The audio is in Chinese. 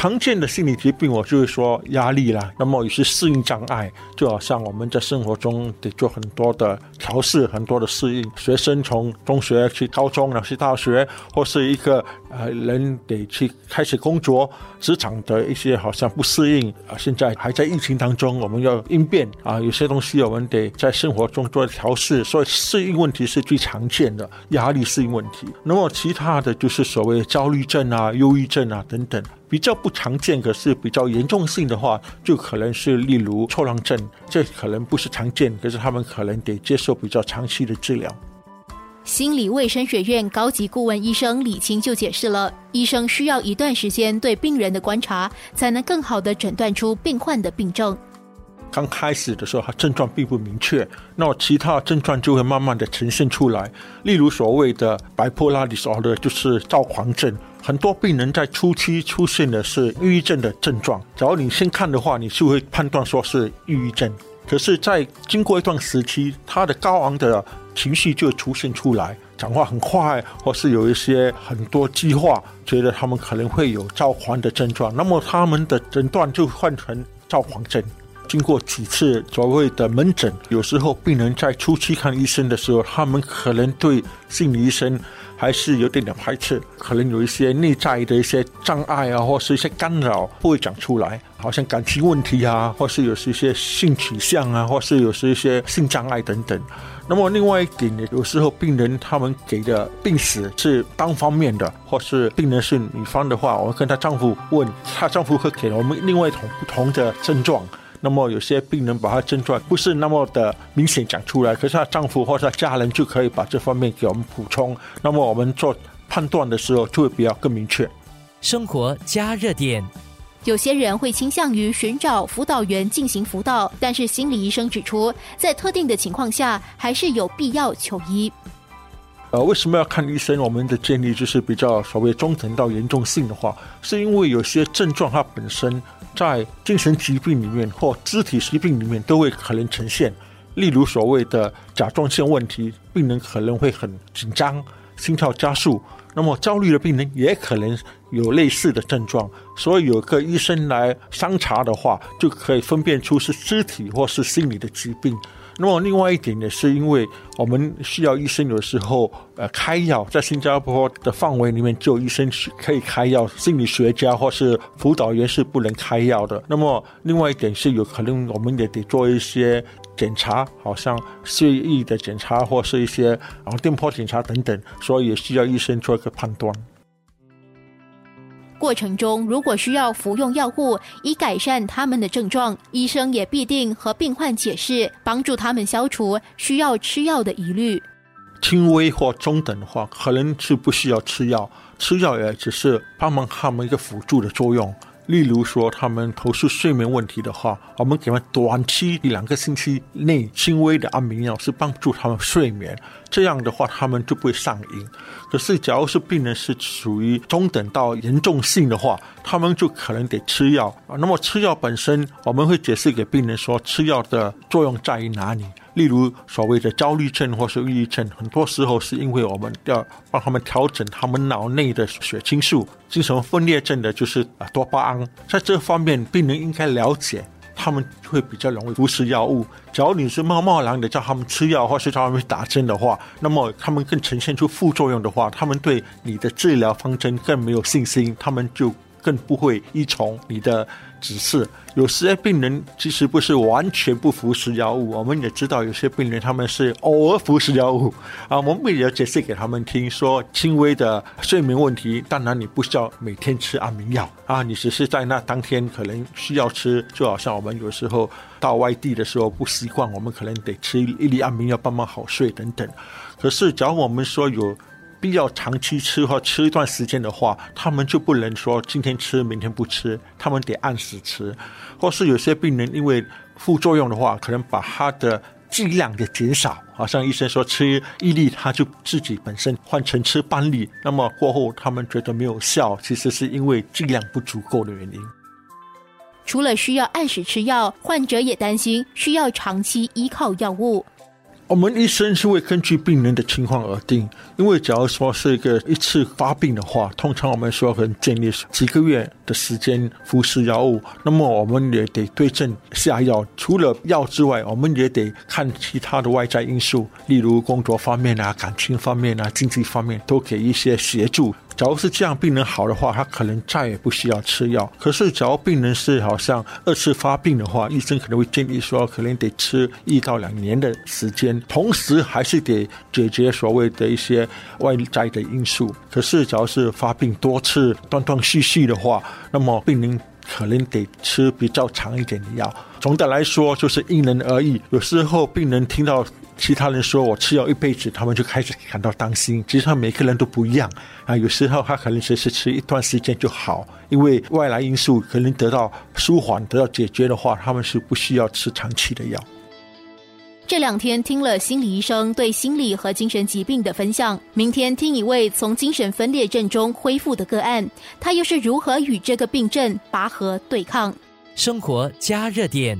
常见的心理疾病，我就是说压力啦，那么有些适应障碍，就好像我们在生活中得做很多的调试，很多的适应。学生从中学去高中，然后去大学，或是一个呃人得去开始工作，职场的一些好像不适应啊。现在还在疫情当中，我们要应变啊，有些东西我们得在生活中做调试，所以适应问题是最常见的压力适应问题。那么其他的就是所谓焦虑症啊、忧郁症啊等等。比较不常见，可是比较严重性的话，就可能是例如错乱症，这可能不是常见，可是他们可能得接受比较长期的治疗。心理卫生学院高级顾问医生李青就解释了，医生需要一段时间对病人的观察，才能更好的诊断出病患的病症。刚开始的时候，他症状并不明确，那么其他症状就会慢慢的呈现出来。例如所谓的 bipolar disorder，就是躁狂症。很多病人在初期出现的是抑郁症的症状，只要你先看的话，你就会判断说是抑郁症。可是，在经过一段时期，他的高昂的情绪就出现出来，讲话很快，或是有一些很多计划，觉得他们可能会有躁狂的症状，那么他们的诊断就换成躁狂症。经过几次所谓的门诊，有时候病人在初期看医生的时候，他们可能对心理医生还是有点点排斥，可能有一些内在的一些障碍啊，或是一些干扰不会讲出来，好像感情问题啊，或是有是一些性取向啊，或是有是一些性障碍等等。那么另外一点呢，有时候病人他们给的病史是单方面的，或是病人是女方的话，我跟她丈夫问，她丈夫会给我们另外一种不同的症状。那么有些病人把他症状不是那么的明显讲出来，可是她丈夫或者家人就可以把这方面给我们补充。那么我们做判断的时候就会比较更明确。生活加热点，有些人会倾向于寻找辅导员进行辅导，但是心理医生指出，在特定的情况下，还是有必要求医。呃，为什么要看医生？我们的建议就是比较所谓中等到严重性的话，是因为有些症状它本身。在精神疾病里面或肢体疾病里面都会可能呈现，例如所谓的甲状腺问题，病人可能会很紧张，心跳加速。那么焦虑的病人也可能有类似的症状，所以有个医生来伤查的话，就可以分辨出是肢体或是心理的疾病。那么另外一点呢，是因为我们需要医生有时候呃开药，在新加坡的范围里面，只有医生是可以开药，心理学家或是辅导员是不能开药的。那么另外一点是有可能我们也得做一些检查，好像血液的检查或是一些然后电波检查等等，所以也需要医生做一个判断。过程中，如果需要服用药物以改善他们的症状，医生也必定和病患解释，帮助他们消除需要吃药的疑虑。轻微或中等的话，可能是不需要吃药，吃药也只是帮忙他们一个辅助的作用。例如说，他们投诉睡眠问题的话，我们给他们短期一两个星期内轻微的安眠药，是帮助他们睡眠。这样的话，他们就不会上瘾。可是，假如是病人是属于中等到严重性的话，他们就可能得吃药。那么，吃药本身，我们会解释给病人说，吃药的作用在于哪里。例如所谓的焦虑症或是抑郁症，很多时候是因为我们要帮他们调整他们脑内的血清素。精神分裂症的就是啊多巴胺，在这方面病人应该了解，他们会比较容易服食药物。假如你是贸贸然的叫他们吃药或是叫他们打针的话，那么他们更呈现出副作用的话，他们对你的治疗方针更没有信心，他们就更不会依从你的。指示有些病人其实不是完全不服食药物，我们也知道有些病人他们是偶尔服食药物啊，我们也要解释给他们听，说轻微的睡眠问题，当然你不需要每天吃安眠药啊，你只是在那当天可能需要吃，就好像我们有时候到外地的时候不习惯，我们可能得吃一粒安眠药帮忙好睡等等。可是假如我们说有。必要长期吃或吃一段时间的话，他们就不能说今天吃明天不吃，他们得按时吃。或是有些病人因为副作用的话，可能把他的剂量给减少，好像医生说吃一粒，他就自己本身换成吃半粒。那么过后他们觉得没有效，其实是因为剂量不足够的原因。除了需要按时吃药，患者也担心需要长期依靠药物。我们医生是会根据病人的情况而定，因为假如说是一个一次发病的话，通常我们说可能建议几个月的时间服食药物，那么我们也得对症下药。除了药之外，我们也得看其他的外在因素，例如工作方面啊、感情方面啊、经济方面，都给一些协助。假如是这样，病人好的话，他可能再也不需要吃药。可是，假如病人是好像二次发病的话，医生可能会建议说，可能得吃一到两年的时间，同时还是得解决所谓的一些外在的因素。可是，假如是发病多次、断断续续的话，那么病人可能得吃比较长一点的药。总的来说，就是因人而异。有时候病人听到。其他人说我吃药一辈子，他们就开始感到担心。其实每个人都不一样啊，有时候他可能只是吃一段时间就好，因为外来因素可能得到舒缓、得到解决的话，他们是不需要吃长期的药。这两天听了心理医生对心理和精神疾病的分享，明天听一位从精神分裂症中恢复的个案，他又是如何与这个病症拔河对抗？生活加热点。